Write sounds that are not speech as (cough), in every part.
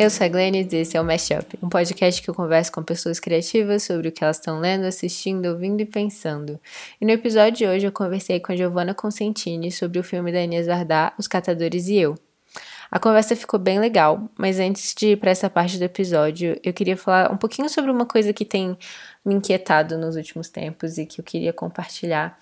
Eu sou a Glennis e esse é o Mashup, um podcast que eu converso com pessoas criativas sobre o que elas estão lendo, assistindo, ouvindo e pensando. E no episódio de hoje eu conversei com a Giovanna Consentini sobre o filme da Inês Vardá, Os Catadores e Eu. A conversa ficou bem legal, mas antes de ir para essa parte do episódio, eu queria falar um pouquinho sobre uma coisa que tem me inquietado nos últimos tempos e que eu queria compartilhar.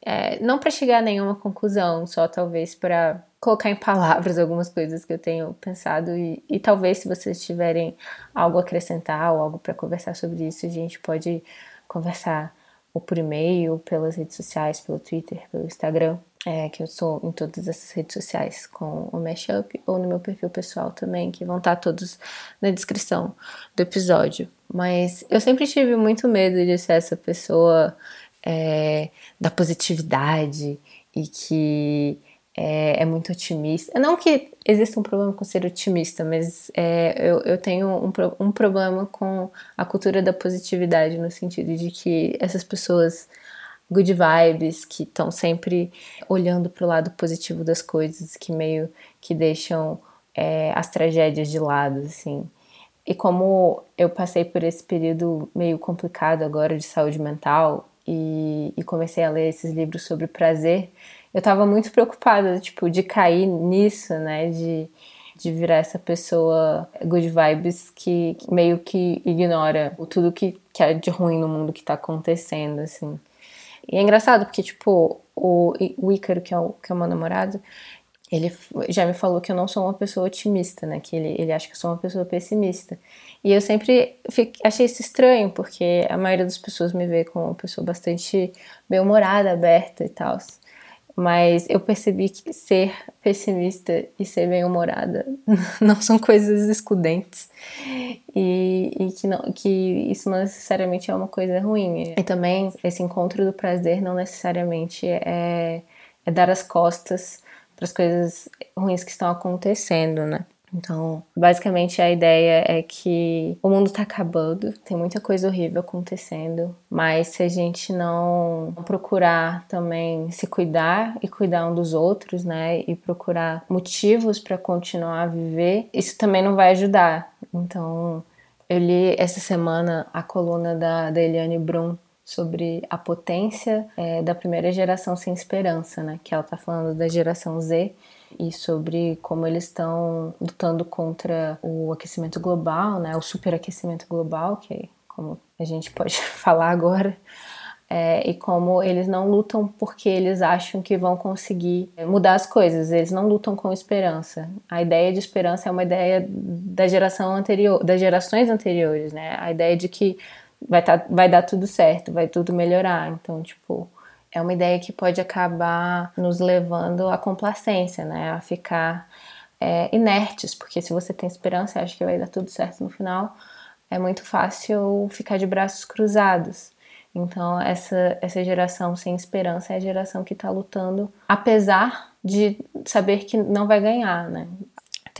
É, não para chegar a nenhuma conclusão, só talvez para colocar em palavras algumas coisas que eu tenho pensado e, e talvez se vocês tiverem algo a acrescentar ou algo para conversar sobre isso, a gente pode conversar ou por e-mail, pelas redes sociais, pelo Twitter, pelo Instagram, é, que eu sou em todas essas redes sociais com o Mashup, ou no meu perfil pessoal também, que vão estar todos na descrição do episódio. Mas eu sempre tive muito medo de ser essa pessoa é, da positividade e que é, é, muito otimista. Não que exista um problema com ser otimista, mas é, eu, eu tenho um, um problema com a cultura da positividade, no sentido de que essas pessoas good vibes, que estão sempre olhando para o lado positivo das coisas, que meio que deixam é, as tragédias de lado, assim. E como eu passei por esse período meio complicado agora de saúde mental e, e comecei a ler esses livros sobre prazer, eu tava muito preocupada, tipo, de cair nisso, né? De, de virar essa pessoa good vibes que, meio que ignora tudo que, que é de ruim no mundo que tá acontecendo, assim. E é engraçado porque, tipo, o, o Ícaro, que é o, que é o meu namorado, ele já me falou que eu não sou uma pessoa otimista, né? Que ele, ele acha que eu sou uma pessoa pessimista. E eu sempre fiquei, achei isso estranho, porque a maioria das pessoas me vê como uma pessoa bastante bem-humorada, aberta e tal. Mas eu percebi que ser pessimista e ser bem-humorada (laughs) não são coisas excludentes e, e, que, não, que isso não necessariamente é uma coisa ruim. E também esse encontro do prazer não necessariamente é, é dar as costas para as coisas ruins que estão acontecendo, né? Então, basicamente a ideia é que o mundo tá acabando, tem muita coisa horrível acontecendo, mas se a gente não procurar também se cuidar e cuidar um dos outros, né, e procurar motivos para continuar a viver, isso também não vai ajudar. Então, eu li essa semana a coluna da, da Eliane Brum sobre a potência é, da primeira geração sem esperança, né? Que ela tá falando da geração Z e sobre como eles estão lutando contra o aquecimento global, né, o superaquecimento global, que é como a gente pode (laughs) falar agora, é, e como eles não lutam porque eles acham que vão conseguir mudar as coisas, eles não lutam com esperança. A ideia de esperança é uma ideia da geração anterior, das gerações anteriores, né? A ideia de que vai, tá, vai dar tudo certo, vai tudo melhorar. Então, tipo, é uma ideia que pode acabar nos levando à complacência, né? A ficar é, inertes, porque se você tem esperança e acha que vai dar tudo certo no final, é muito fácil ficar de braços cruzados. Então, essa, essa geração sem esperança é a geração que está lutando, apesar de saber que não vai ganhar, né?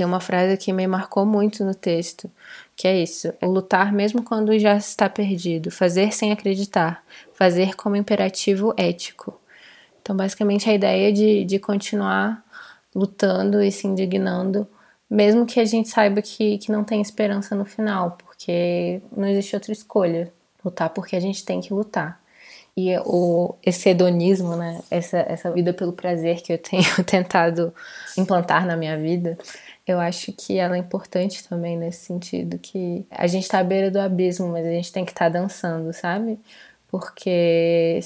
Tem uma frase que me marcou muito no texto, que é isso: o lutar mesmo quando já está perdido, fazer sem acreditar, fazer como imperativo ético. Então, basicamente, a ideia de, de continuar lutando e se indignando, mesmo que a gente saiba que, que não tem esperança no final, porque não existe outra escolha. Lutar porque a gente tem que lutar. E o, esse hedonismo, né, essa, essa vida pelo prazer que eu tenho (laughs) tentado implantar na minha vida, eu acho que ela é importante também nesse sentido, que a gente tá à beira do abismo, mas a gente tem que estar tá dançando, sabe? Porque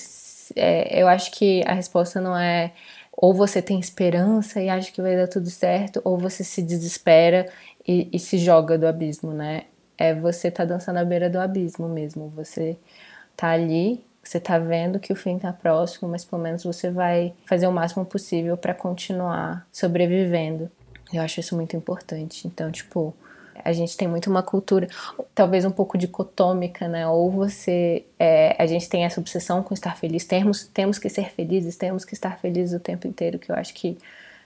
é, eu acho que a resposta não é ou você tem esperança e acha que vai dar tudo certo, ou você se desespera e, e se joga do abismo, né? É você tá dançando à beira do abismo mesmo. Você tá ali, você tá vendo que o fim tá próximo, mas pelo menos você vai fazer o máximo possível para continuar sobrevivendo. Eu acho isso muito importante. Então, tipo, a gente tem muito uma cultura, talvez um pouco dicotômica, né? Ou você. É, a gente tem essa obsessão com estar feliz, temos, temos que ser felizes, temos que estar felizes o tempo inteiro, que eu acho que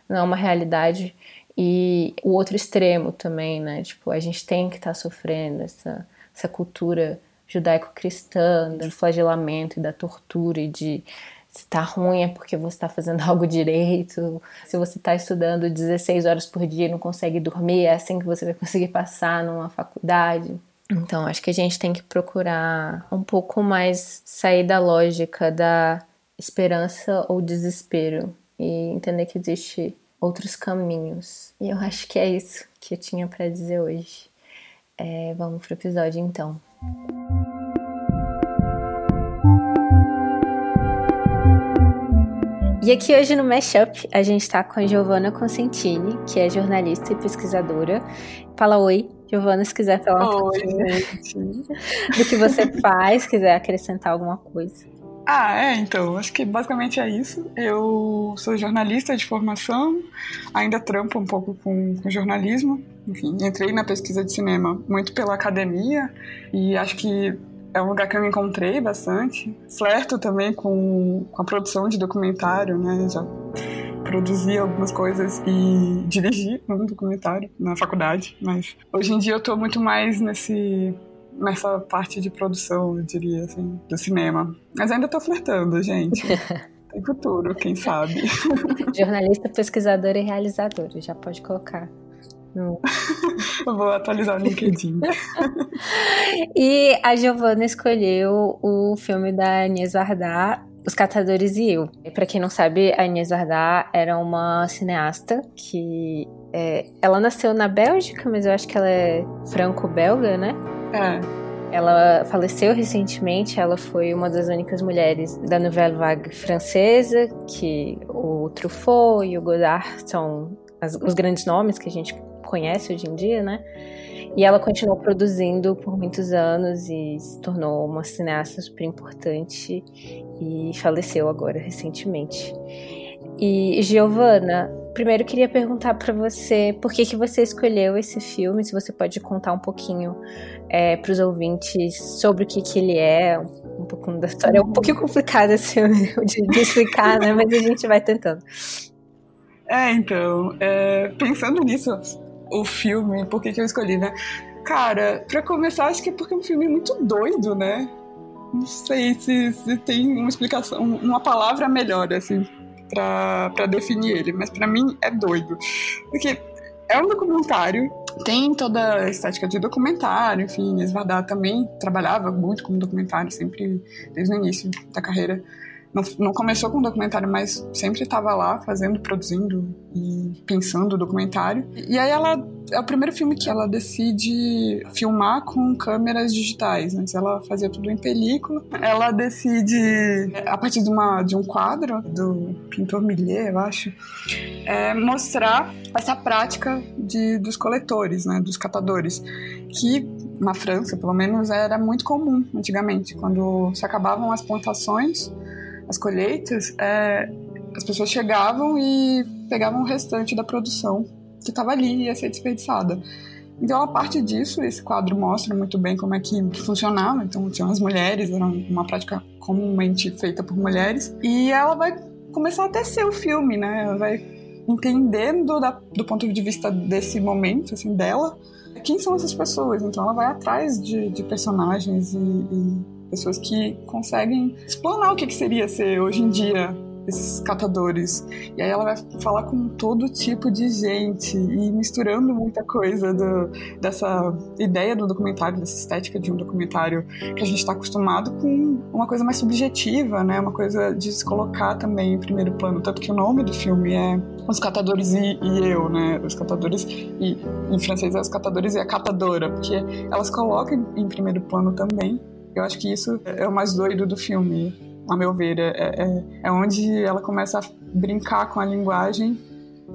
não é uma realidade. E o outro extremo também, né? Tipo, a gente tem que estar sofrendo essa, essa cultura judaico-cristã do flagelamento e da tortura e de se tá ruim é porque você está fazendo (laughs) algo direito. Se você está estudando 16 horas por dia e não consegue dormir, é assim que você vai (laughs) conseguir passar numa faculdade. Então, acho que a gente tem que procurar um pouco mais sair da lógica da esperança ou desespero e entender que existe outros caminhos. E eu acho que é isso que eu tinha para dizer hoje. É, vamos pro episódio então. E aqui hoje no Mashup a gente está com a Giovanna Consentini, que é jornalista e pesquisadora. Fala oi, Giovana, se quiser falar um Oi, pouquinho (laughs) do que você faz, quiser acrescentar alguma coisa. Ah, é, então, acho que basicamente é isso. Eu sou jornalista de formação, ainda trampo um pouco com, com jornalismo. Enfim, entrei na pesquisa de cinema muito pela academia e acho que é um lugar que eu me encontrei bastante. Flerto também com, com a produção de documentário, né? Já produzi algumas coisas e dirigi um documentário na faculdade, mas hoje em dia eu tô muito mais nesse nessa parte de produção, eu diria assim, do cinema. Mas ainda tô flertando, gente. (laughs) Tem futuro, quem sabe. Jornalista, pesquisadora e realizadora, já pode colocar. No... (laughs) vou atualizar o LinkedIn. e a Giovanna escolheu o filme da Agnès Varda, Os Catadores e Eu. Para quem não sabe, a Agnès Varda era uma cineasta que é, ela nasceu na Bélgica, mas eu acho que ela é franco-belga, né? É. Ela faleceu recentemente, ela foi uma das únicas mulheres da Nouvelle Vague francesa, que o Truffaut e o Godard são as, os grandes nomes que a gente conhece hoje em dia, né? E ela continuou produzindo por muitos anos e se tornou uma cineasta super importante e faleceu agora recentemente. E Giovanna, primeiro queria perguntar para você por que, que você escolheu esse filme, se você pode contar um pouquinho é, para os ouvintes sobre o que, que ele é, um pouco da história. É um pouquinho complicado assim, (laughs) de, de explicar, né? Mas a gente vai tentando. É, então, é, pensando nisso, o filme, por que, que eu escolhi, né? Cara, pra começar, acho que é porque é um filme muito doido, né? Não sei se, se tem uma explicação, uma palavra melhor, assim, pra definir ele, mas para mim é doido. Porque é um documentário, tem toda a estética de documentário, enfim, Esvadar também trabalhava muito como documentário, sempre desde o início da carreira não, não começou com um documentário, mas sempre estava lá fazendo, produzindo e pensando o documentário. E aí ela é o primeiro filme que ela decide filmar com câmeras digitais. Antes ela fazia tudo em película. Ela decide, a partir de, uma, de um quadro do pintor Millet, eu acho, é, mostrar essa prática de, dos coletores, né, dos catadores, que na França, pelo menos, era muito comum antigamente, quando se acabavam as plantações as colheitas, é, as pessoas chegavam e pegavam o restante da produção que estava ali e ia ser desperdiçada. Então, a parte disso, esse quadro mostra muito bem como é que funcionava. Então, tinham as mulheres, era uma prática comumente feita por mulheres. E ela vai começar a tecer o filme, né? Ela vai entendendo da, do ponto de vista desse momento, assim, dela, quem são essas pessoas. Então, ela vai atrás de, de personagens e, e pessoas que conseguem explanar o que, que seria ser hoje em dia esses catadores. E aí ela vai falar com todo tipo de gente e misturando muita coisa do, dessa ideia do documentário, dessa estética de um documentário que a gente está acostumado com uma coisa mais subjetiva, né? Uma coisa de se colocar também em primeiro plano. Tanto que o nome do filme é Os Catadores e, e Eu, né? Os Catadores, e em francês é Os Catadores e a Catadora, porque elas colocam em primeiro plano também eu acho que isso é o mais doido do filme, a meu ver. É, é, é onde ela começa a brincar com a linguagem.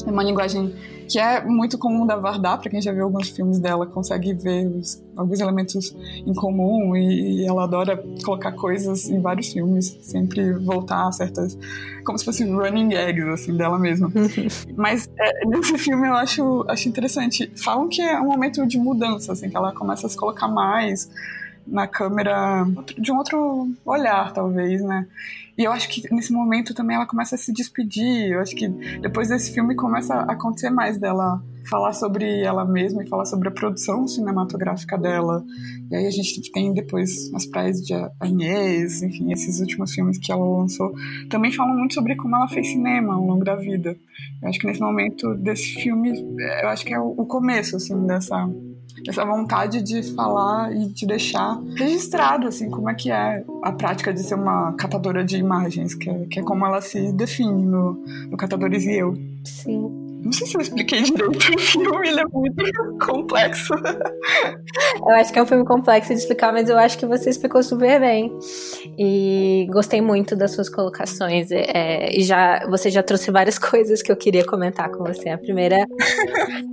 É uma linguagem que é muito comum da Varda, para quem já viu alguns filmes dela, consegue ver os, alguns elementos em comum e, e, ela adora colocar coisas em vários filmes, sempre voltar a certas. como se fossem running gags, assim, dela mesma. (laughs) Mas é, nesse filme eu acho, acho interessante. Falam que é um momento de mudança, assim, que ela começa a se colocar mais na câmera de um outro olhar, talvez, né? E eu acho que nesse momento também ela começa a se despedir. Eu acho que depois desse filme começa a acontecer mais dela falar sobre ela mesma e falar sobre a produção cinematográfica dela. E aí a gente tem depois As Praias de Agnès, enfim, esses últimos filmes que ela lançou, também falam muito sobre como ela fez cinema ao longo da vida. Eu acho que nesse momento desse filme, eu acho que é o começo, assim, dessa essa vontade de falar e de deixar registrado, assim, como é que é a prática de ser uma catadora de imagens, que é, que é como ela se define no, no Catadores e Eu. Sim. Não sei se eu expliquei direito (laughs) o filme, ele é muito complexo. Eu acho que é um filme complexo de explicar, mas eu acho que você explicou super bem. E gostei muito das suas colocações. É, e já você já trouxe várias (laughs) coisas que eu queria comentar com você. A primeira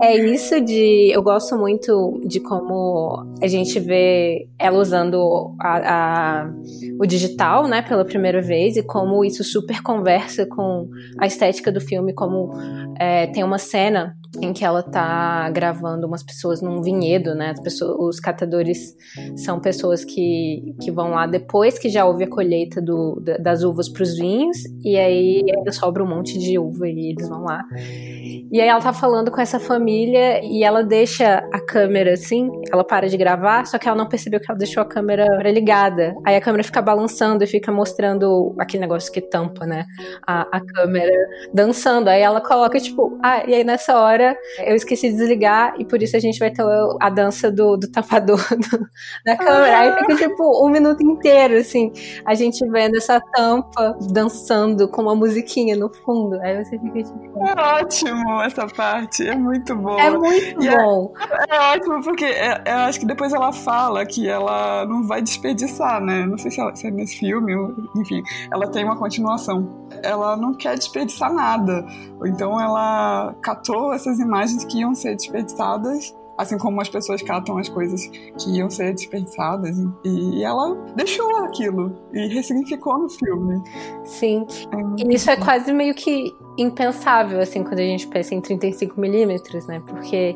é isso de. Eu gosto muito de como a gente vê ela usando a, a, o digital, né, pela primeira vez, e como isso super conversa com a estética do filme, como é, tem uma cena em que ela tá gravando umas pessoas num vinhedo, né? Pessoas, os catadores são pessoas que, que vão lá depois que já houve a colheita do, das uvas para os vinhos, e aí ainda sobra um monte de uva e eles vão lá. E aí ela tá falando com essa família e ela deixa a câmera assim, ela para de gravar, só que ela não percebeu que ela deixou a câmera ligada. Aí a câmera fica balançando e fica mostrando aquele negócio que tampa, né? A, a câmera dançando. Aí ela coloca, tipo, ah, e aí nessa hora eu esqueci de desligar e por isso a gente vai ter a dança do, do tapador (laughs) do, da câmera. Aí fica tipo um minuto inteiro, assim, a gente vendo essa tampa dançando com uma musiquinha no fundo. Aí você fica tipo. É ótimo essa parte, é muito bom. É muito e é bom. É, é, ótimo, porque é, eu acho que depois ela fala que ela não vai desperdiçar, né? Não sei se, ela, se é nesse filme, enfim, ela tem uma continuação. Ela não quer desperdiçar nada. Então ela catou essas imagens que iam ser desperdiçadas assim como as pessoas catam as coisas que iam ser desperdiçadas. E ela deixou aquilo e ressignificou no filme. Sim. É. E isso é quase meio que impensável, assim, quando a gente pensa em 35mm, né? Porque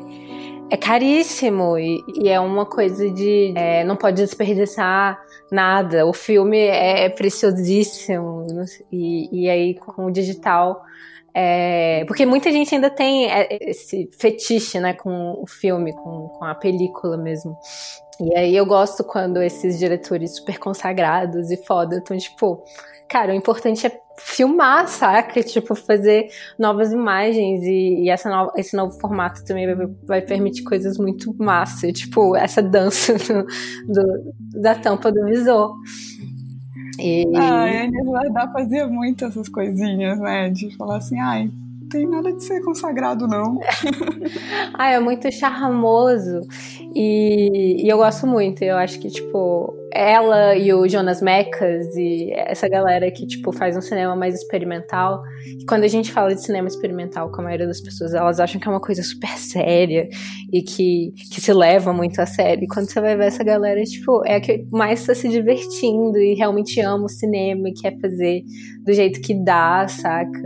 é caríssimo e, e é uma coisa de. É, não pode desperdiçar nada. O filme é preciosíssimo. E, e aí, com o digital é, porque muita gente ainda tem é, esse fetiche, né, com o filme, com, com a película mesmo. E aí eu gosto quando esses diretores super consagrados e foda estão, tipo, cara, o importante é filmar, saca? Tipo, fazer novas imagens e, e essa no, esse novo formato também vai, vai, permitir coisas muito massa, tipo, essa dança (laughs) do, do, da tampa do visor. E... Ai, a Inês fazia muito essas coisinhas, né? De falar assim, ai, não tem nada de ser consagrado, não. (laughs) ah, é muito charmoso. E, e, eu gosto muito. Eu acho que, tipo, ela e o Jonas Mekas e essa galera que, tipo, faz um cinema mais experimental. E quando a gente fala de cinema experimental com a maioria das pessoas, elas acham que é uma coisa super séria e que, que se leva muito a sério. E quando você vai ver essa galera, tipo, é a que mais está se divertindo e realmente ama o cinema e quer fazer do jeito que dá, saca?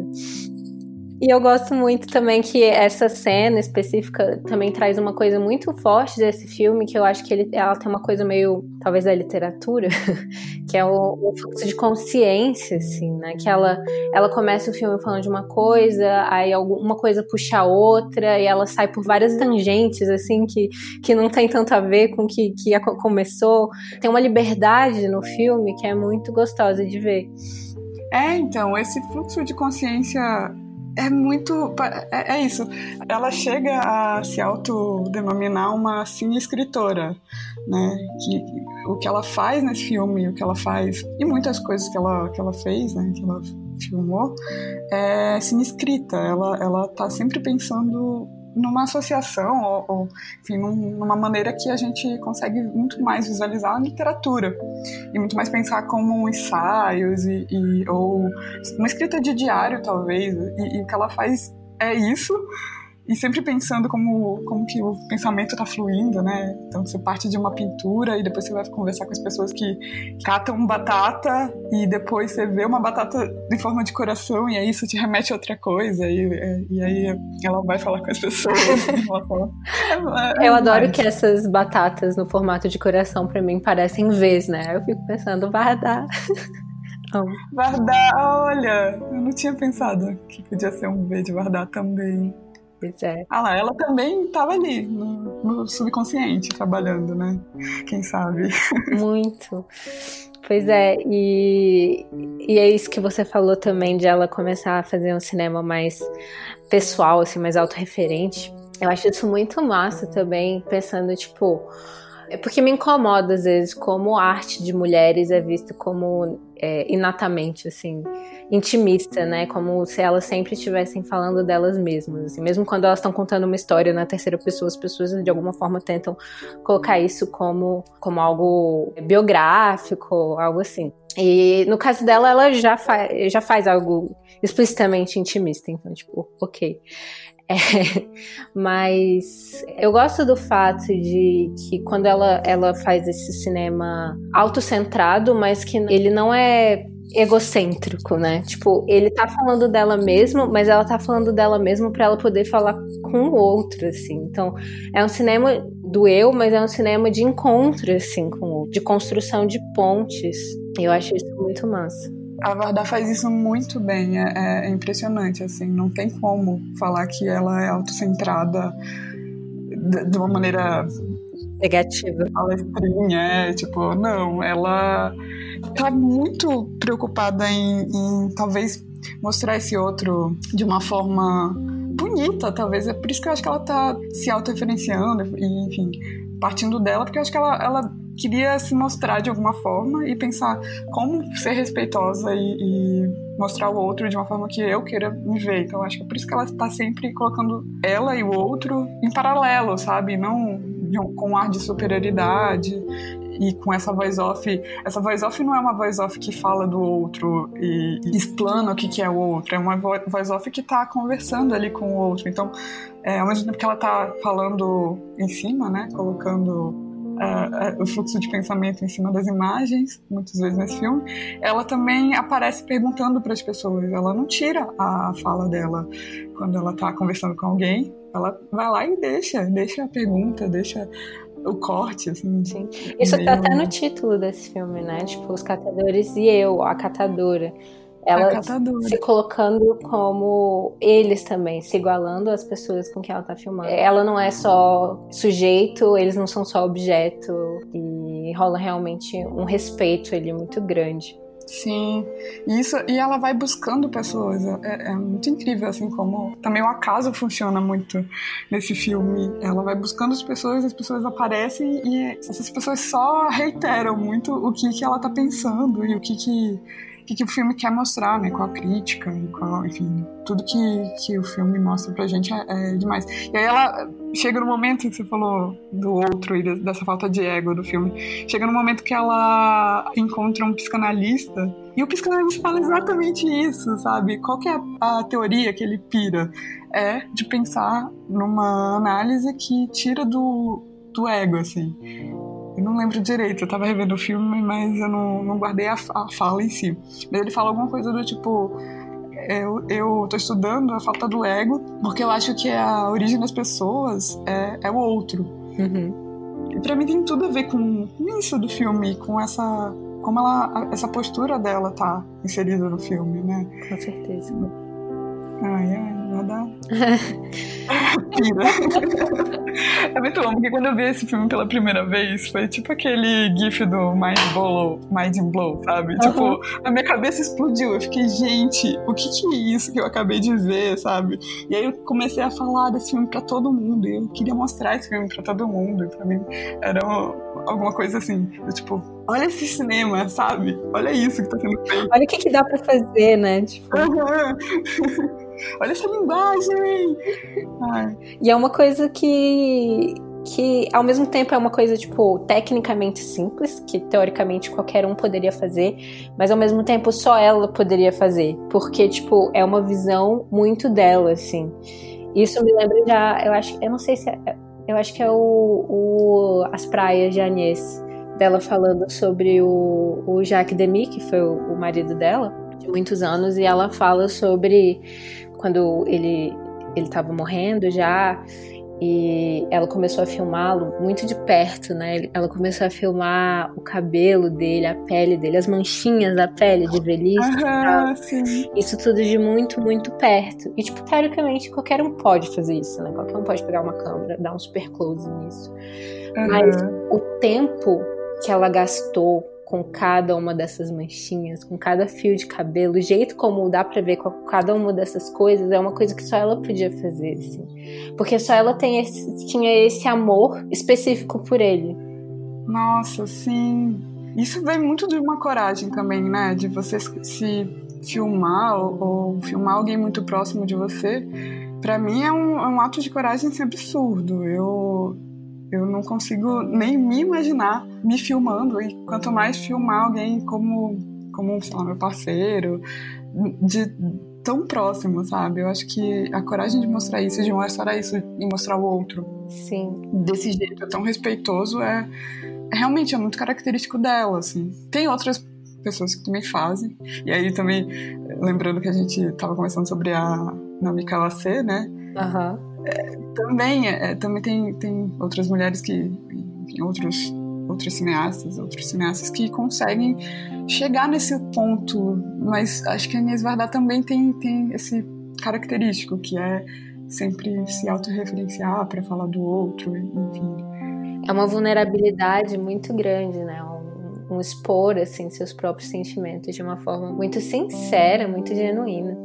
E eu gosto muito também que essa cena específica também traz uma coisa muito forte desse filme, que eu acho que ele, ela tem uma coisa meio, talvez, da literatura, (laughs) que é o, o fluxo de consciência, assim, né? Que ela, ela começa o filme falando de uma coisa, aí uma coisa puxa a outra, e ela sai por várias tangentes, assim, que, que não tem tanto a ver com o que, que começou. Tem uma liberdade no filme que é muito gostosa de ver. É, então, esse fluxo de consciência é muito. É, é, isso. Ela chega a se autodenominar uma cine escritora, né? Que, o que ela faz nesse filme, o que ela faz, e muitas coisas que ela, que ela fez, né? Que ela filmou, é cine escrita. Ela, ela tá sempre pensando numa associação ou, ou enfim, numa maneira que a gente consegue muito mais visualizar a literatura e muito mais pensar como ensaios e, e ou uma escrita de diário talvez e, e o que ela faz é isso e sempre pensando como, como que o pensamento está fluindo, né? Então você parte de uma pintura e depois você vai conversar com as pessoas que catam batata e depois você vê uma batata em forma de coração e aí isso te remete a outra coisa e, e aí ela vai falar com as pessoas. é, é (laughs) Eu adoro que essas batatas no formato de coração para mim parecem vez, né? Eu fico pensando, vai dar. Vardar, olha, eu não tinha pensado que podia ser um V de Vardar também. Pois é. Ah lá, ela também estava ali, no, no, subconsciente, trabalhando, né? Quem sabe? (laughs) Muito. Pois é, e, e é isso que você falou também de ela começar a fazer um cinema mais pessoal, assim, mais autorreferente. Eu acho isso muito massa também, pensando, tipo, é porque me incomoda às vezes como a arte de mulheres é vista como é, inatamente, assim, intimista, né? Como se elas sempre estivessem falando delas mesmas. Assim. Mesmo quando elas estão contando uma história na terceira pessoa, as pessoas de alguma forma tentam colocar isso como, como algo biográfico, algo assim. E no caso dela, ela já, fa já faz algo explicitamente intimista, então, tipo, ok. É, mas eu gosto do fato de que quando ela, ela faz esse cinema autocentrado, mas que ele não é egocêntrico, né? Tipo, ele tá falando dela mesmo, mas ela tá falando dela mesmo para ela poder falar com o outro, assim. Então, é um cinema do eu, mas é um cinema de encontro, assim, com o de construção de pontes. Eu acho isso muito massa. A Varda faz isso muito bem, é, é, impressionante, assim, não tem como falar que ela é autocentrada de, de uma maneira negativa. Palestrinha, é, tipo, não, ela tá muito preocupada em, em talvez mostrar esse outro de uma forma bonita, talvez. É por isso que eu acho que ela tá se autorreferenciando, e, enfim, partindo dela, porque eu acho que ela, ela queria se mostrar de alguma forma e pensar como ser respeitosa e, e, mostrar o outro de uma forma que eu queira me ver. Então acho que é por isso que ela está sempre colocando ela e o outro em paralelo, sabe? Não com um ar de superioridade e com essa voice off. Essa voice off não é uma voice off que fala do outro e, e explana o que, que é o outro, é uma voice off que está conversando ali com o outro. Então, é, ao mesmo tempo que ela está falando em cima, né, colocando uh, o fluxo de pensamento em cima das imagens, muitas vezes nesse filme, ela também aparece perguntando para as pessoas. Ela não tira a fala dela quando ela está conversando com alguém. Ela vai lá e deixa, deixa a pergunta, deixa o corte, assim. Sim. Isso meio... tá até no título desse filme, né? Tipo, os catadores e eu, a catadora. Ela se colocando como eles também, se igualando às pessoas com quem ela tá filmando. Ela não é só sujeito, eles não são só objeto, e rola realmente um respeito ali muito grande. Sim, isso, e ela vai buscando pessoas, é, é, muito incrível, assim, como também o acaso funciona muito nesse filme. Ela vai buscando as pessoas, as pessoas aparecem e essas pessoas só reiteram muito o que, que ela tá pensando e o que que que, que o filme quer mostrar, né? Com a crítica e com, enfim, tudo que, que o filme mostra pra gente é, é demais. E aí ela chega no momento que você falou do outro e dessa falta de ego do filme. Chega no momento que ela encontra um psicanalista e o psicanalista fala exatamente isso, sabe? Qual que é a, a teoria que ele pira? É de pensar numa análise que tira do, do ego, assim. Eu não lembro direito, eu tava revendo o filme, mas eu não, não guardei a, a fala em si. Mas ele fala alguma coisa do tipo. Eu, eu tô estudando a falta do ego, porque eu acho que a origem das pessoas é, é o outro. Uhum. E pra mim tem tudo a ver com, com isso do filme, com essa. Como ela, essa postura dela tá inserida no filme, né? Com certeza. Ai, ai, nada. Pira. é muito bom, porque quando eu vi esse filme pela primeira vez, foi tipo aquele gif do Mind Blow, Mind Blow, sabe? Uhum. Tipo, a minha cabeça explodiu. Eu fiquei, gente, o que, que é isso que eu acabei de ver, sabe? E aí eu comecei a falar desse filme pra todo mundo. E eu queria mostrar esse filme pra todo mundo. E pra mim era alguma coisa assim, tipo, olha esse cinema, sabe? Olha isso que tá sendo feito. Olha o que, que dá pra fazer, né? Tipo... Uhum. (laughs) Olha essa linguagem! Ai. E é uma coisa que que ao mesmo tempo é uma coisa tipo tecnicamente simples, que teoricamente qualquer um poderia fazer, mas ao mesmo tempo só ela poderia fazer, porque tipo é uma visão muito dela assim. Isso me lembra já, eu acho, eu não sei se é, eu acho que é o, o As Praias de Agnès, dela falando sobre o, o Jacques Demy, que foi o, o marido dela, de muitos anos, e ela fala sobre quando ele ele estava morrendo já e ela começou a filmá-lo muito de perto, né? Ela começou a filmar o cabelo dele, a pele dele, as manchinhas da pele de velhice. Ah, sim. Isso tudo de muito, muito perto. E, tipo, teoricamente, qualquer um pode fazer isso, né? Qualquer um pode pegar uma câmera, dar um super close nisso. Uhum. Mas o tempo que ela gastou com cada uma dessas manchinhas, com cada fio de cabelo, o jeito como dá para ver com cada uma dessas coisas é uma coisa que só ela podia fazer, assim. Porque só ela esse, tinha esse amor específico por ele. Nossa, sim. Isso vem muito de uma coragem também, né? De você se filmar ou, ou filmar alguém muito próximo de você. Para mim é um, é um ato de coragem assim, absurdo. Eu eu não consigo nem me imaginar me filmando e quanto mais filmar alguém como como sei lá, meu parceiro de tão próximo, sabe? Eu acho que a coragem de mostrar isso, de mostrar isso e mostrar o outro, sim, desse jeito tão respeitoso é, é realmente é muito característico dela, assim. Tem outras pessoas que também fazem. E aí também lembrando que a gente estava conversando sobre a Naomi C, né? Aham. Uhum é, também, é, também tem, tem outras mulheres que, enfim, outros, outros cineastas, outros cineastas que conseguem chegar nesse ponto, mas acho que a Inês Vardá também tem, tem esse característico, que é sempre se autorreferenciar para falar do outro, enfim. É uma vulnerabilidade muito grande, né? Um, um expor assim seus próprios sentimentos de uma forma muito sincera, muito genuína.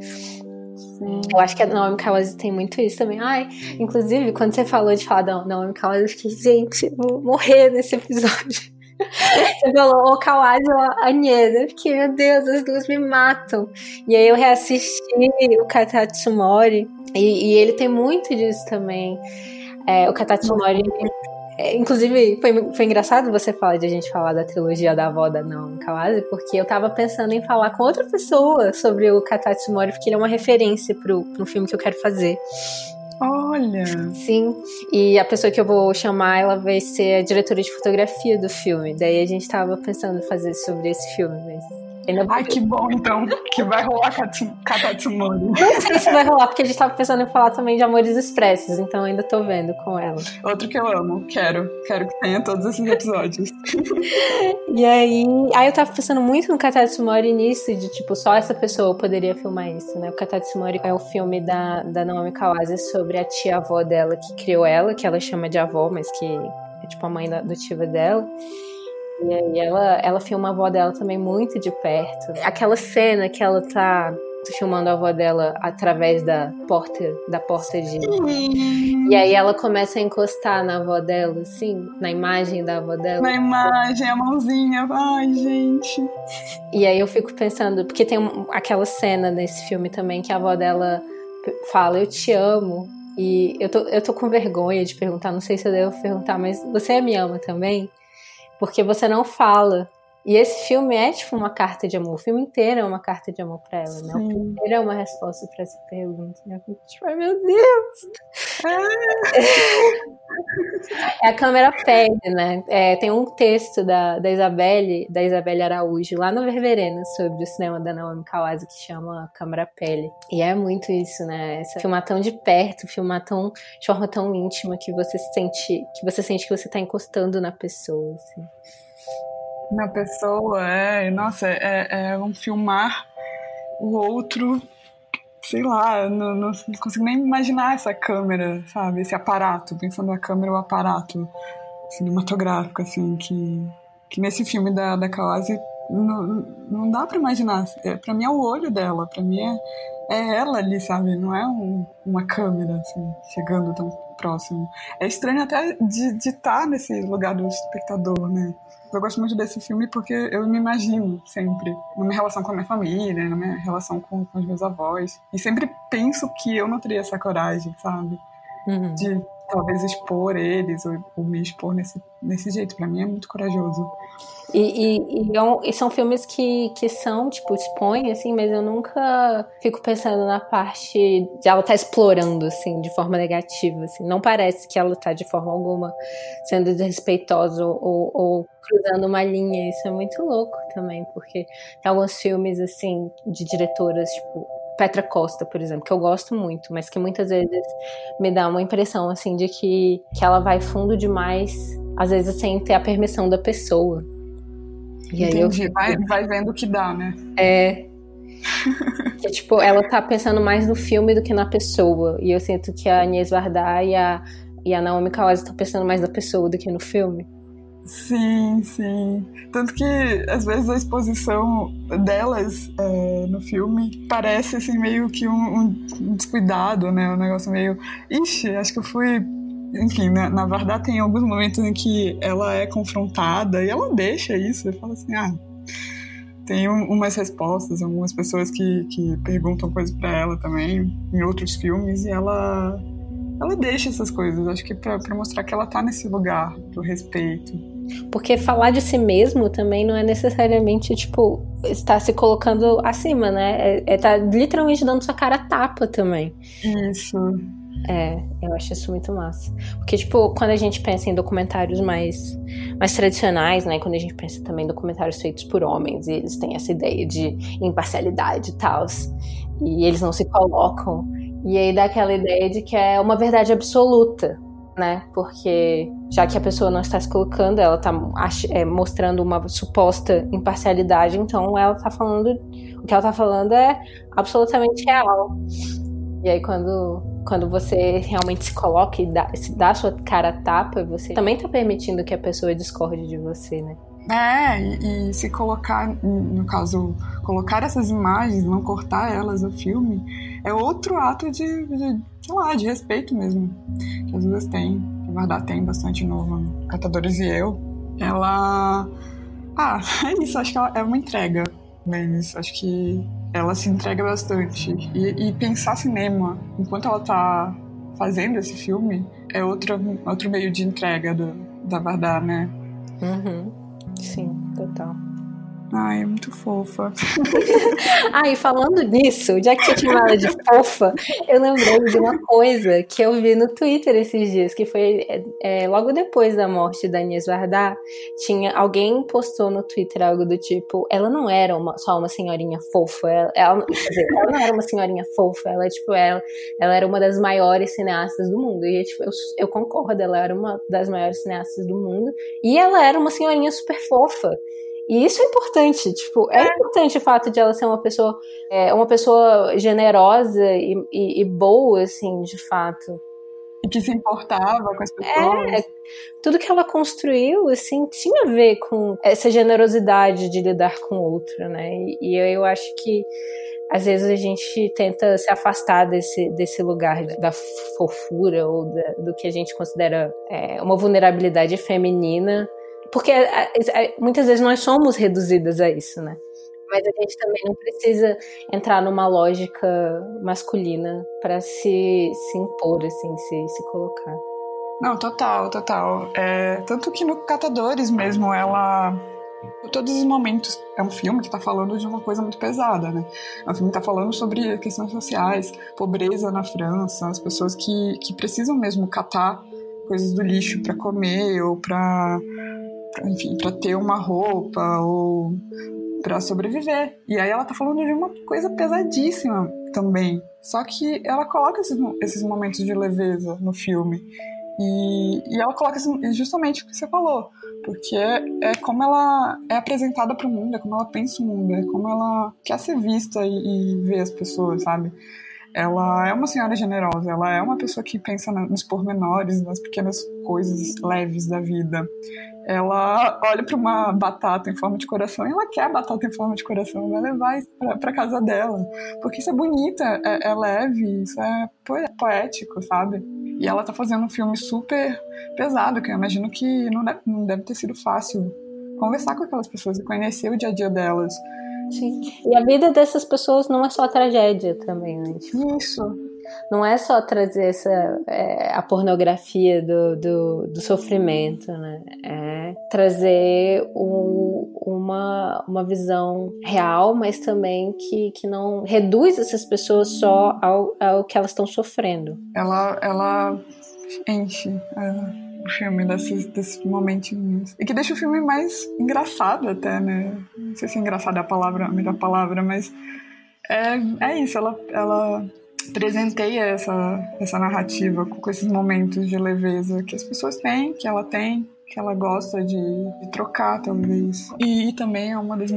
Sim. Eu acho que a Naomi Kawase tem muito isso também. Ai, inclusive, quando você falou de falar da Naomi Kawase, eu fiquei, gente, vou morrer nesse episódio. (laughs) Você falou o Kawase ou a Nieda. Eu fiquei, meu Deus, as duas me matam. E aí eu reassisti o Katatsumori. E, e ele tem muito disso também. É, o Katatsumori é, inclusive, foi, foi engraçado você falar de a gente falar da trilogia da avó da Naomi Kawase, porque eu tava pensando em falar com outra pessoa sobre o Katatsumori, porque ele é uma referência pro, pro filme que eu quero fazer. Olha! Sim, e a pessoa que eu vou chamar, ela vai ser a diretora de fotografia do filme. Daí a gente tava pensando em fazer sobre esse filme, mas Ai, que bom, então, que vai rolar Katatsumori. Não sei se vai rolar, porque a gente tava pensando em falar também de Amores Expressos, então ainda tô vendo com ela. Outro que eu amo, quero. Quero que tenha todos esses episódios. (laughs) e aí, aí eu tava pensando muito no Katatsumori nisso, de tipo, só essa pessoa poderia filmar isso, né? O Katatsumori é o filme da, da Naomi Kawase sobre a tia-avó dela que criou ela, que ela chama de avó, mas que é tipo a mãe adotiva dela. E aí ela, ela filma a avó dela também muito de perto. Aquela cena que ela tá filmando a avó dela através da porta da porta de e aí ela começa a encostar na avó dela assim na imagem da avó dela. Na imagem a mãozinha ai gente. E aí eu fico pensando porque tem aquela cena nesse filme também que a avó dela fala eu te amo. E eu tô, eu tô com vergonha de perguntar não sei se eu devo perguntar mas você me ama também porque você não fala. E esse filme é tipo uma carta de amor. O filme inteiro é uma carta de amor pra ela, né? O filme inteiro é uma resposta pra essa pergunta. Fico tipo, ai meu Deus! é a câmera pede, né? É, tem um texto da, da Isabelle, da Isabelle Araújo, lá no Ververena, sobre o cinema da Naomi Kawase, que chama Câmera Pele. E é muito isso, né? Essa, filmar tão de perto, filmar tão, de forma tão íntima que você sente que você sente que você tá encostando na pessoa, assim na pessoa, é, nossa, é, é um filmar o outro, sei lá, não, não, não, consigo nem imaginar essa câmera, sabe, esse aparato, pensando na câmera, o aparato cinematográfico, assim, que, que nesse filme da, da Kawase não, não dá para imaginar, é, para mim é o olho dela, para mim é, é ela ali, sabe, não é um, uma câmera, assim, chegando tão próximo. É estranho até de estar tá nesse lugar do espectador, né? Eu gosto muito desse filme porque eu me imagino sempre na minha relação com a minha família, na minha relação com, com os meus avós. E sempre penso que eu não teria essa coragem, sabe? Uhum. De talvez expor eles ou, ou me expor nesse, nesse jeito. Para mim é muito corajoso. E, e, e, é e, são filmes que, que são, tipo, expõem, assim, mas eu nunca fico pensando na parte de ela estar tá explorando, assim, de forma negativa, assim. Não parece que ela está de forma alguma sendo desrespeitosa ou, ou, cruzando uma linha. Isso é muito louco também, porque tem alguns filmes, assim, de diretoras, tipo, Petra Costa, por exemplo, que eu gosto muito, mas que muitas vezes me dá uma impressão, assim, de que, que ela vai fundo demais, às vezes sem ter a permissão da pessoa. E Entendi, eu... vai, vai vendo o que dá, né? É. (laughs) que, tipo, ela tá pensando mais no filme do que na pessoa. E eu sinto que a Agnès Varda e a, e a Naomi Kawase estão pensando mais na pessoa do que no filme. Sim, sim. Tanto que, às vezes, a exposição delas é, no filme parece, assim, meio que um, um, descuidado, né? Um negócio meio... Ixi, acho que eu fui... Enfim, na, na verdade, tem alguns momentos em que ela é confrontada e ela deixa isso. E fala assim, ah... Tem um, umas respostas, algumas pessoas que, que perguntam coisas para ela também, em outros filmes, e ela ela deixa essas coisas, acho que para mostrar que ela tá nesse lugar do respeito. Porque falar de si mesmo também não é necessariamente, tipo, estar se colocando acima, né? É, é tá literalmente dando sua cara tapa também. Isso. É, eu acho isso muito massa. Porque, tipo, quando a gente pensa em documentários mais, mais tradicionais, né? Quando a gente pensa também em documentários feitos por homens, e eles têm essa ideia de imparcialidade e tal, e eles não se colocam. E aí dá aquela ideia de que é uma verdade absoluta, né? Porque já que a pessoa não está se colocando, ela está é, mostrando uma suposta imparcialidade, então ela está falando. O que ela está falando é absolutamente real. E aí quando, quando você realmente se coloca e dá, se dá sua cara tapa, você também está permitindo que a pessoa discorde de você, né? É, e, e, se colocar, no caso, colocar essas imagens, não cortar elas no filme, é outro ato de, de sei lá, de respeito mesmo. Que às vezes tem, que verdade tem bastante no Catadores e Eu. Ela. Ah, (laughs) é isso, acho que é uma entrega, Menes. Acho que ela se entrega bastante. E, e pensar cinema enquanto ela tá fazendo esse filme é outro, outro meio de entrega do, da verdade, né? Uhum. Sim, total. Ai, é muito fofa. (laughs) ah, e falando nisso, já que você tinha ela de fofa, eu lembrei de uma coisa que eu vi no Twitter esses dias, que foi é, é, logo depois da morte da Inês Vardar, tinha alguém postou no Twitter algo do tipo, ela não era uma, só uma senhorinha fofa, ela, ela, dizer, ela, não era uma senhorinha fofa, ela tipo ela, ela era uma das maiores cineastas do mundo e tipo, eu, eu concordo, ela era uma das maiores cineastas do mundo e ela era uma senhorinha super fofa. E isso é importante, tipo, é, é, importante o fato de ela ser uma pessoa, é, uma pessoa generosa e, e, e, boa, assim, de fato. Que se importava com as pessoas. É, tudo que ela construiu, assim, tinha a ver com essa generosidade de lidar com o outro, né? E, e eu acho que às vezes a gente tenta se afastar desse, desse lugar da fofura ou da, do que a gente considera é, uma vulnerabilidade feminina porque é, é, é, muitas vezes nós somos reduzidas a isso, né? Mas a gente também não precisa entrar numa lógica masculina para se, se impor, assim, se, se colocar. Não, total, total. É, tanto que no Catadores mesmo, ela. Todos os momentos. É um filme que está falando de uma coisa muito pesada, né? É um filme que está falando sobre questões sociais, pobreza na França, as pessoas que, que precisam mesmo catar coisas do lixo para comer ou para enfim, para ter uma roupa ou para sobreviver. E aí ela tá falando de uma coisa pesadíssima também. Só que ela coloca esses, esses momentos de leveza no filme. E, e ela coloca justamente o que você falou, porque é, é como ela é apresentada para o mundo, é como ela pensa o mundo, é como ela quer ser vista e, e ver as pessoas, sabe? Ela é uma senhora generosa, ela é uma pessoa que pensa nos pormenores, nas pequenas coisas leves da vida ela olha para uma batata em forma de coração e ela quer a batata em forma de coração, vai levar para casa dela, porque isso é bonita, é, é, leve, isso é poético, sabe? E ela tá fazendo um filme super pesado, que eu imagino que não deve, não deve ter sido fácil conversar com aquelas pessoas e conhecer o dia a dia delas. Sim. E a vida dessas pessoas não é só tragédia também, né? Tipo... Isso. não é só trazer essa é, a pornografia do, do, do, sofrimento, né? É trazer um, uma, uma visão real, mas também que, que não reduz essas pessoas só ao, ao que elas estão sofrendo. Ela, ela enche. É o filme desses, desses momentinhos. E que deixa o filme mais engraçado até, né? Não sei se engraçado é a palavra, a melhor palavra, mas é, é isso, ela, ela presenteia essa, essa narrativa com, com esses momentos de leveza que as pessoas têm, que ela tem, que ela gosta de, de trocar, talvez. E, e, também é uma das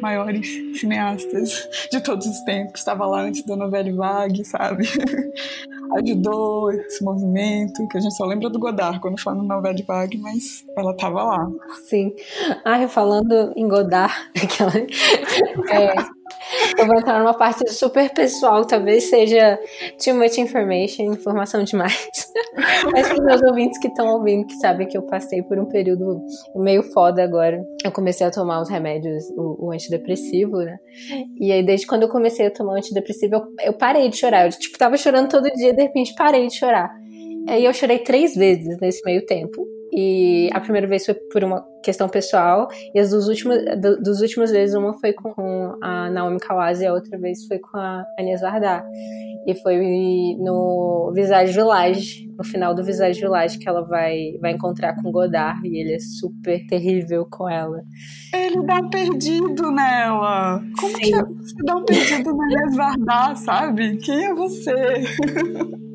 maiores cineastas de todos os tempos. Estava lá antes da novela Vague, sabe? (laughs) Ajudou esse movimento, que a gente só lembra do Godard quando fala no novela Vague, mas ela estava lá. Sim. Ah, falando em Godard, (laughs) aquela. É, eu vou entrar numa parte super pessoal, talvez seja too much information, informação demais. (laughs) Mas para os meus ouvintes que estão ouvindo, que sabem que eu passei por um período meio foda agora. Eu comecei a tomar os remédios, o, o antidepressivo, né? E aí, desde quando eu comecei a tomar o antidepressivo, eu, eu parei de chorar. Eu, tipo, tava chorando todo dia, de repente parei de chorar. Aí eu chorei três vezes nesse meio tempo. E a primeira vez foi por uma questão pessoal, e as duas últimas, dos últimas vezes, uma foi com a Naomi Kawase e a outra vez foi com a Agnès Varda. E foi no Visage Village, no final do Visage Village, que ela vai, vai encontrar com Godard, e ele é super terrível com ela. Ele dá um perdido nela. Como Sim. que você dá um perdido na Agnès Varda, sabe? Quem é você? (laughs)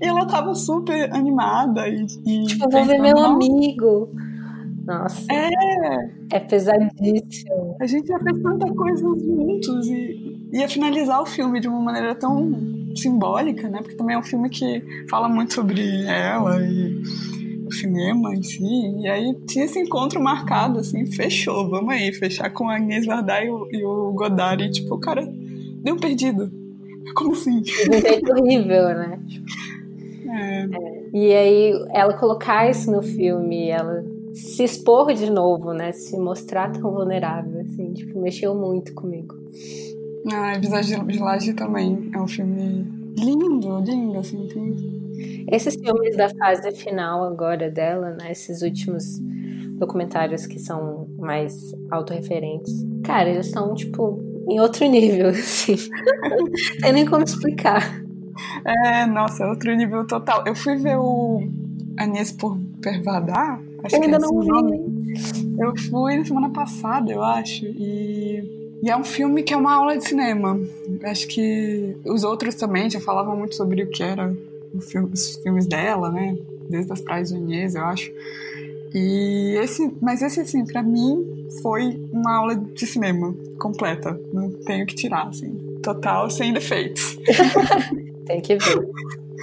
E ela tava super animada e. e tipo, vou ver meu amigo. Nossa. É. É pesadíssimo. A gente já fez tanta coisa juntos e ia finalizar o filme de uma maneira tão simbólica, né? Porque também é um filme que fala muito sobre ela e o cinema em si. E aí tinha esse encontro marcado, assim, fechou, vamos aí, fechar com a Agnès Varda e o, e o Godard. E tipo, o cara deu um perdido. (laughs) Como assim? Um jeito horrível, né? É. É. E aí, ela colocar isso no filme, ela se expor de novo, né? Se mostrar tão vulnerável, assim, tipo, mexeu muito comigo. Ah, Visagem de Laje também é um filme lindo, lindo, assim, tem... Esses filmes da fase final agora dela, né? Esses últimos documentários que são mais autorreferentes. Cara, eles estão, tipo, em outro nível, (laughs) assim. Não tem nem como explicar. É, nossa, outro nível total. Eu fui ver o Agnès por Pervadar. Acho eu ainda é não vi. Eu fui na semana passada, eu acho. E, e é um filme que é uma aula de cinema. Acho que os outros também já falavam muito sobre o que era filme, os filmes dela, né? Desde as Praias de Agnès, eu acho. E esse, mas esse assim, para mim foi uma aula de cinema completa. Não tenho que tirar, assim. Total, sem defeitos. (laughs) Tem que ver.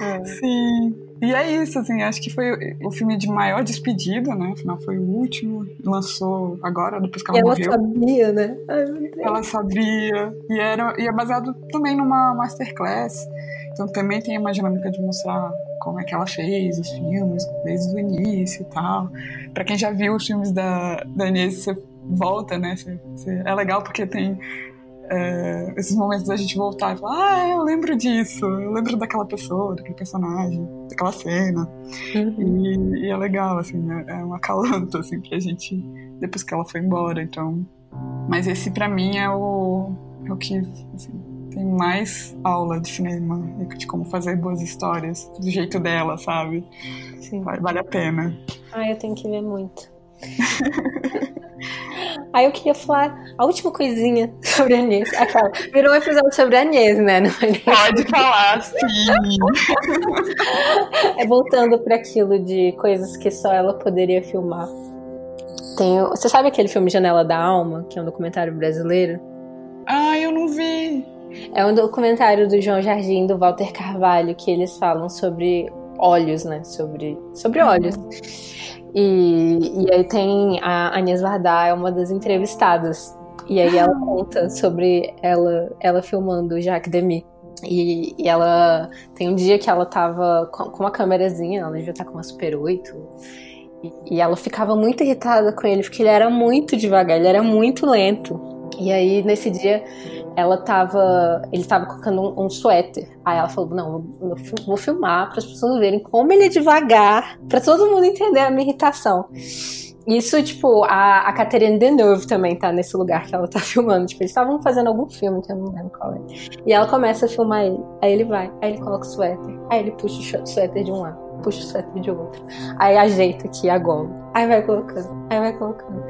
É. Sim. E é isso, assim, acho que foi o filme de maior despedida, né? Afinal, foi o último. Lançou agora, depois que ela, ela morreu. Ela sabia, né? Ai, ela sabia. E, era, e é baseado também numa masterclass. Então também tem uma dinâmica de mostrar como é que ela fez os filmes, desde o início e tal. Pra quem já viu os filmes da, da Inês, você volta, né? Você, você, é legal porque tem é, esses momentos da gente voltar e falar, ah, eu lembro disso, eu lembro daquela pessoa, daquele personagem, daquela cena. Uhum. E, e, é legal, assim, é, é um acalanto, (laughs) assim, pra gente, depois que ela foi embora, então... Mas esse, pra mim, é o, é o que, assim, tem mais aula de cinema, de como fazer boas histórias, do jeito dela, sabe? Sim. Vale, vale a pena. Ah, eu tenho que ver muito. (laughs) Aí eu queria falar a última coisinha (laughs) sobre a. Aquela, virou um episódio sobre a né? Pode falar, sim. é voltando para aquilo de coisas que só ela poderia filmar. Tem, você sabe aquele filme Janela da Alma, que é um documentário brasileiro? Ah, eu não vi. É um documentário do João Jardim e do Walter Carvalho que eles falam sobre óleos, né? Sobre, sobre óleos. E, e aí tem a Agnès Varda, é uma das entrevistadas. E aí ela conta sobre ela, ela filmando Jacques Demy. E, e, ela tem um dia que ela tava com, com uma câmerazinha, ela já tá com uma Super 8. E, e ela ficava muito irritada com ele, porque ele era muito devagar, ele era muito lento. E aí, nesse dia, ela tava. Ele tava colocando um, um suéter. Aí ela falou: Não, eu vou filmar para as pessoas verem como ele é devagar, para todo mundo entender a minha irritação. Isso, tipo, a, a Catherine Deneuve também tá nesse lugar que ela tá (laughs) filmando. Tipo, eles estavam fazendo algum filme que eu não lembro qual é. E ela começa a filmar ele. Aí ele vai, aí ele coloca o suéter. Aí ele puxa o suéter de um lado, puxa o suéter de outro. Aí ajeita aqui a gola. Aí vai colocando, aí vai colocando.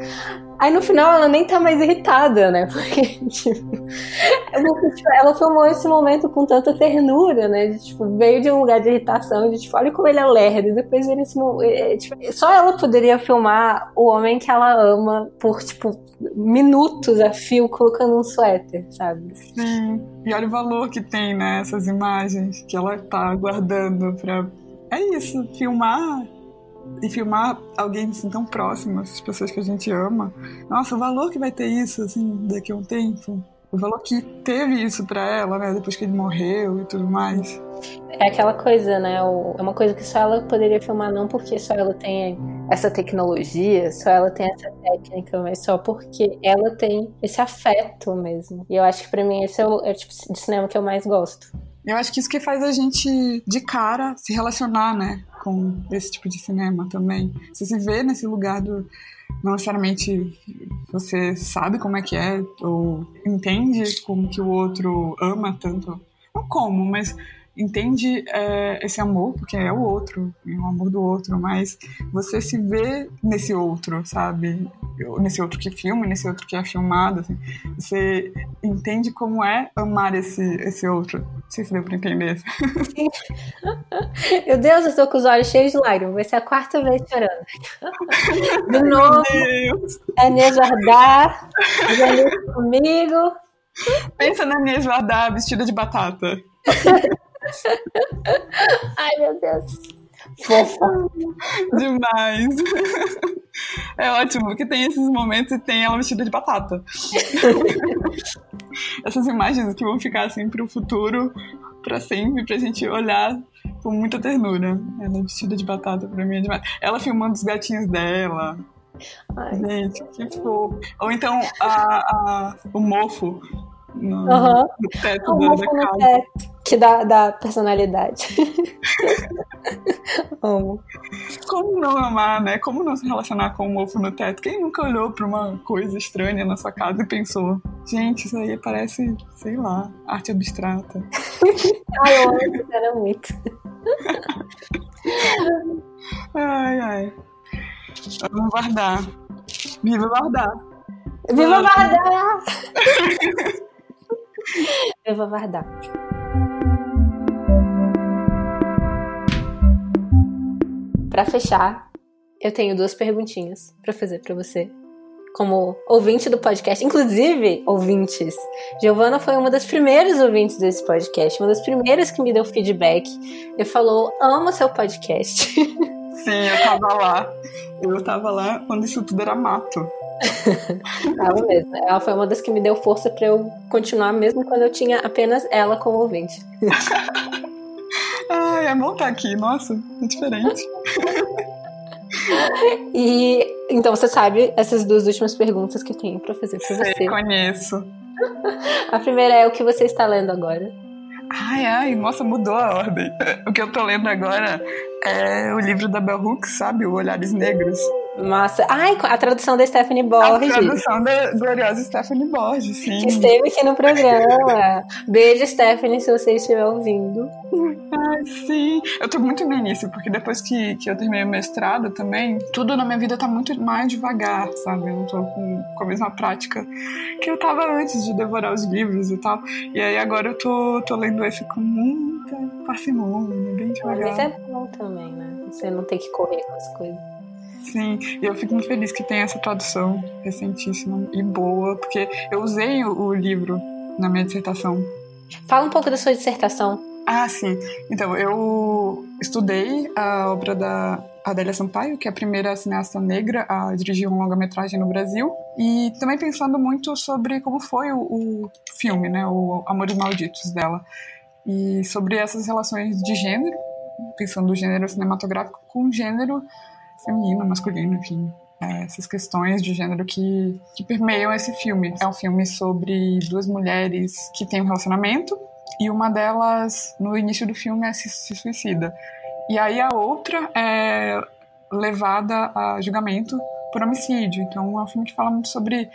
Aí no final ela nem tá mais irritada, né? (laughs) Porque, tipo, ela filmou esse momento com tanta ternura, né? De, tipo, veio de um lugar de irritação, de tipo, olha como ele é lerdo. E depois ele esse é, tipo, Só ela poderia filmar o homem que ela ama por, tipo, minutos a fio colocando um suéter, sabe? Sim. E olha o valor que tem, né? Essas imagens que ela tá guardando pra. É isso, filmar e filmar alguém assim tão próximo, as pessoas que a gente ama. Nossa, o valor que vai ter isso, assim, daqui a um tempo. O valor que teve isso para ela, né, depois que ele morreu e tudo mais. É aquela coisa, né? É uma coisa que só ela poderia filmar, não porque só ela tem essa tecnologia, só ela tem essa técnica, mas só porque ela tem esse afeto mesmo. E eu acho que para mim esse é o, é o tipo de cinema que eu mais gosto. Eu acho que isso que faz a gente, de cara, se relacionar, né? Com esse tipo de cinema também. Você se vê nesse lugar do. Não necessariamente você sabe como é que é, ou entende como que o outro ama tanto. Não como, mas entende é, esse amor, porque é o outro, é o amor do outro, mas você se vê nesse outro, sabe? Nesse outro que filma, nesse outro que é filmado, assim. Você entende como é amar esse, esse outro. Não sei se deu pra entender. (laughs) Meu Deus, eu tô com os olhos cheios de lágrimas. Vai ser a quarta vez chorando. (laughs) De novo. É Inês Vardar, comigo. Pensa na Inês Vardar vestida de batata. (laughs) (laughs) Ai, meu Deus. Fofa. Demais. É ótimo, porque tem esses momentos e tem ela vestida de batata. (laughs) Essas imagens que vão ficar assim pro futuro, pra sempre, pra gente olhar com muita ternura. Ela vestida de batata pra mim é demais. Ela filmando os gatinhos dela. Ai, gente, que fofo. Ou então a, a, o mofo no, uhum. no teto o da, da casa. Teto que dá, dá personalidade. (laughs) Amo. Como não amar, né? Como não se relacionar com o mofo no teto? Quem nunca olhou para uma coisa estranha na sua casa e pensou, gente, isso aí parece, sei lá, arte abstrata. (laughs) ai, eu amo, era muito. ai, ai. Vamos guardar. Viva Vardar! Viva Vardar! Viva Vardar! (laughs) Para fechar, eu tenho duas perguntinhas para fazer para você. Como ouvinte do podcast, inclusive ouvintes, Giovana foi uma das primeiras ouvintes desse podcast, uma das primeiras que me deu feedback e falou: amo seu podcast. (laughs) Sim, eu tava lá. Eu tava lá quando isso tudo era mato. (laughs) Tava mesmo. Ela foi uma das que me deu força para eu continuar, mesmo quando eu tinha apenas ela como ouvinte. (laughs) É bom estar aqui, nossa, é diferente. e então você sabe essas duas últimas perguntas que eu tenho para fazer para você. conheço. (laughs) A primeira é o que você está lendo agora. Ai, ai, nossa, mudou a ordem. (laughs) O que eu tô lendo agora é o livro da Bell Hooks, sabe? O Olhares Negros. Massa. Ai, a tradução da Stephanie Borges. A tradução da gloriosa Stephanie Borges, sim. Que esteve aqui no programa. Beijo, Stephanie, se você estiver ouvindo. Ai, sim. Eu tô muito no início, porque depois que, que eu terminei o mestrado também, tudo na minha vida tá muito mais devagar, sabe? Eu não tô com, com a mesma prática que eu tava antes de devorar os livros e tal. E aí agora eu tô, tô lendo esse com muita parcimônia, bem devagar. Mas é bom também, né? Você não tem que correr com as coisas. Sim, e eu fico muito feliz que tem essa tradução recentíssima e boa, porque eu usei o, o livro na minha dissertação. Fala um pouco da sua dissertação. Ah, sim. Então, eu estudei a obra da Adélia Sampaio, que é a primeira cineasta negra a dirigir um longa-metragem no Brasil, e também pensando muito sobre como foi o, o filme, né, o Amores Malditos dela, e sobre essas relações de gênero, pensando o gênero cinematográfico com o gênero feminino, masculino, enfim, é, essas questões de gênero que, que permeiam esse filme. É um filme sobre duas mulheres que têm um relacionamento e uma delas, no início do filme, é se, se suicida. E aí a outra é levada a julgamento por homicídio. Então é um filme que fala muito sobre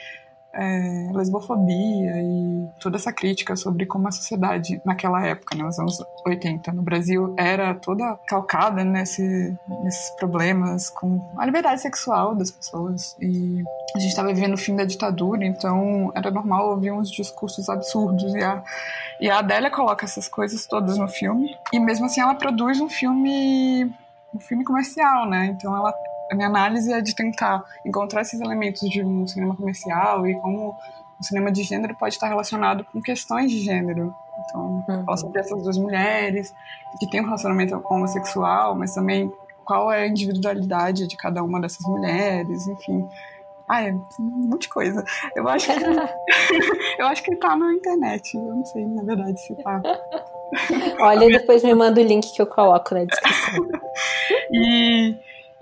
é, lesbofobia e toda essa crítica sobre como a sociedade naquela época, né, nos anos 80, no Brasil, era toda calcada nesse, nesses problemas com a liberdade sexual das pessoas. E a gente estava vivendo o fim da ditadura, então era normal ouvir uns discursos absurdos. E a, e a Adélia coloca essas coisas todas no filme. E mesmo assim ela produz um filme um filme comercial, né? Então ela a minha análise é de tentar encontrar esses elementos de um cinema comercial e como o cinema de gênero pode estar relacionado com questões de gênero. Então, uhum. fala sobre essas duas mulheres que têm um relacionamento homossexual, mas também qual é a individualidade de cada uma dessas mulheres, enfim. Ah, é um monte de coisa. Eu acho que (laughs) eu acho que tá na internet. Eu não sei, na verdade, se tá. Olha, depois me manda o link que eu coloco na descrição. (laughs) e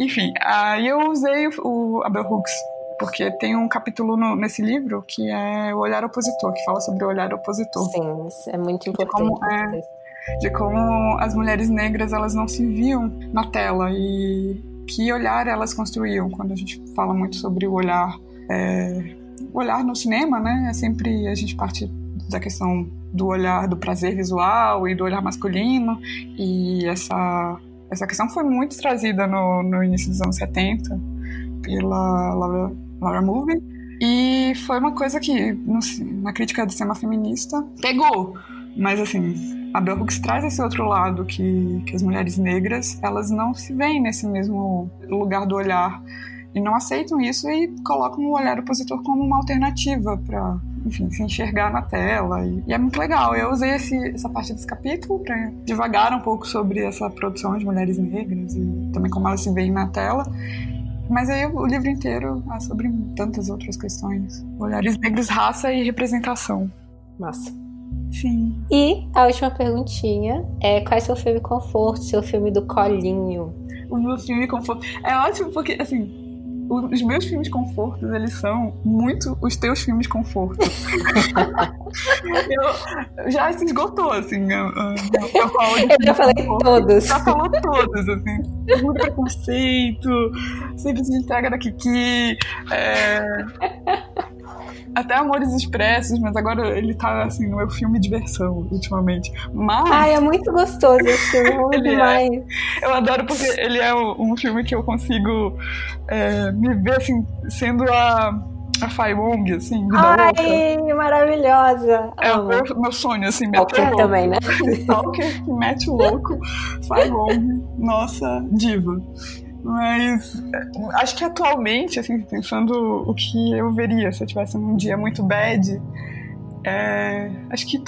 enfim, aí eu usei o, a Bell Hooks porque tem um capítulo no, nesse livro que é o olhar opositor, que fala sobre o olhar opositor. Sim, isso é muito importante. De como, é, de como as mulheres negras elas não se viam na tela e que olhar elas construíam. Quando a gente fala muito sobre o olhar, é, o olhar no cinema, né? É sempre a gente parte da questão do olhar do prazer visual e do olhar masculino e essa essa questão foi muito trazida no, no início dos anos 70 pela Laura, Laura Movie. E foi uma coisa que, no, na crítica do cinema feminista, pegou. Mas, assim, a Bell Hooks traz esse outro lado que, que as mulheres negras, elas não se veem nesse mesmo lugar do olhar e não aceitam isso e colocam o olhar opositor como uma alternativa para enfim, se enxergar na tela. E, e, é muito legal. Eu usei esse, essa parte desse capítulo para devagar um pouco sobre essa produção de mulheres negras e também como elas se veem na tela. Mas aí o livro inteiro é sobre tantas outras questões. Olhares negros, raça e representação. Massa. Sim. E a última perguntinha é qual é seu filme conforto, seu filme do colinho? O meu filme conforto. É ótimo porque, assim, os meus filmes de conforto, eles são muito os teus filmes de conforto. (laughs) eu, já se esgotou, assim. Eu, eu, falo eu já falei todos. Já falou todos, assim. Muito preconceito, sempre se entrega da Kiki. É até Amores Expressos, mas agora ele tá assim no meu filme de diversão ultimamente. Mas. Ai, é muito gostoso esse filme, é (laughs) ele demais. É, eu adoro porque ele é um filme que eu consigo é, me ver assim, sendo a. A Fai Wong, assim, vida Ai, louca. maravilhosa! É o meu, meu sonho, assim, Stalker louco. também, né? Stalker, mete o louco. Fai Wong, nossa diva. Mas acho que atualmente, assim, pensando o que eu veria se eu tivesse um dia muito bad, é, acho que,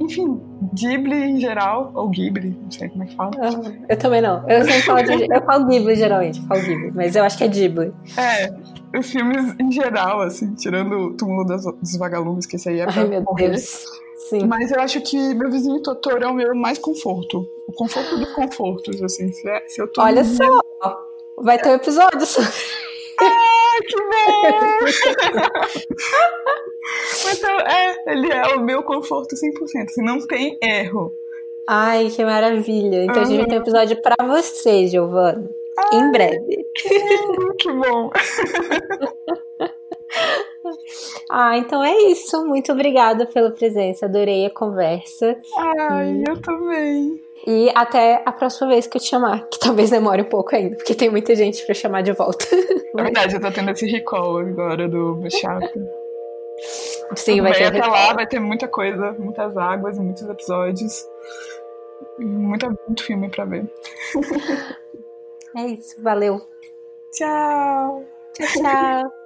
enfim, Ghibli em geral, ou Ghibli, não sei como é que fala. Uhum. Eu também não. Eu sempre falo, de, eu falo Ghibli geralmente, falo Ghibli, mas eu acho que é Ghibli. É, os filmes em geral, assim, tirando o Túmulo das, dos Vagalumes, que esse aí é pra Ai, meu morrer. Deus. Sim. Mas eu acho que meu vizinho Totoro é o meu mais conforto. O conforto dos confortos, assim. Se, é, se eu tô Olha só! Vai ter um episódio sobre. Ah, que bom! então, é, ele é o meu conforto 100%. Assim, não tem erro. Ai, que maravilha. Então uhum. a gente vai ter um episódio pra você, Giovana. Ai, em breve. Que bom. ah, então é isso. Muito obrigada pela presença. Adorei a conversa. Ai, e... eu também. E até a próxima vez que eu te chamar, que talvez demore um pouco ainda, porque tem muita gente para chamar de volta. (laughs) É verdade, eu tô tendo esse recall agora do chato. Sim, vai ter. Até lá vai ter muita coisa, muitas águas, muitos episódios. Muita, muito filme para ver. (laughs) É isso, valeu. Tchau. Tchau, tchau. (laughs)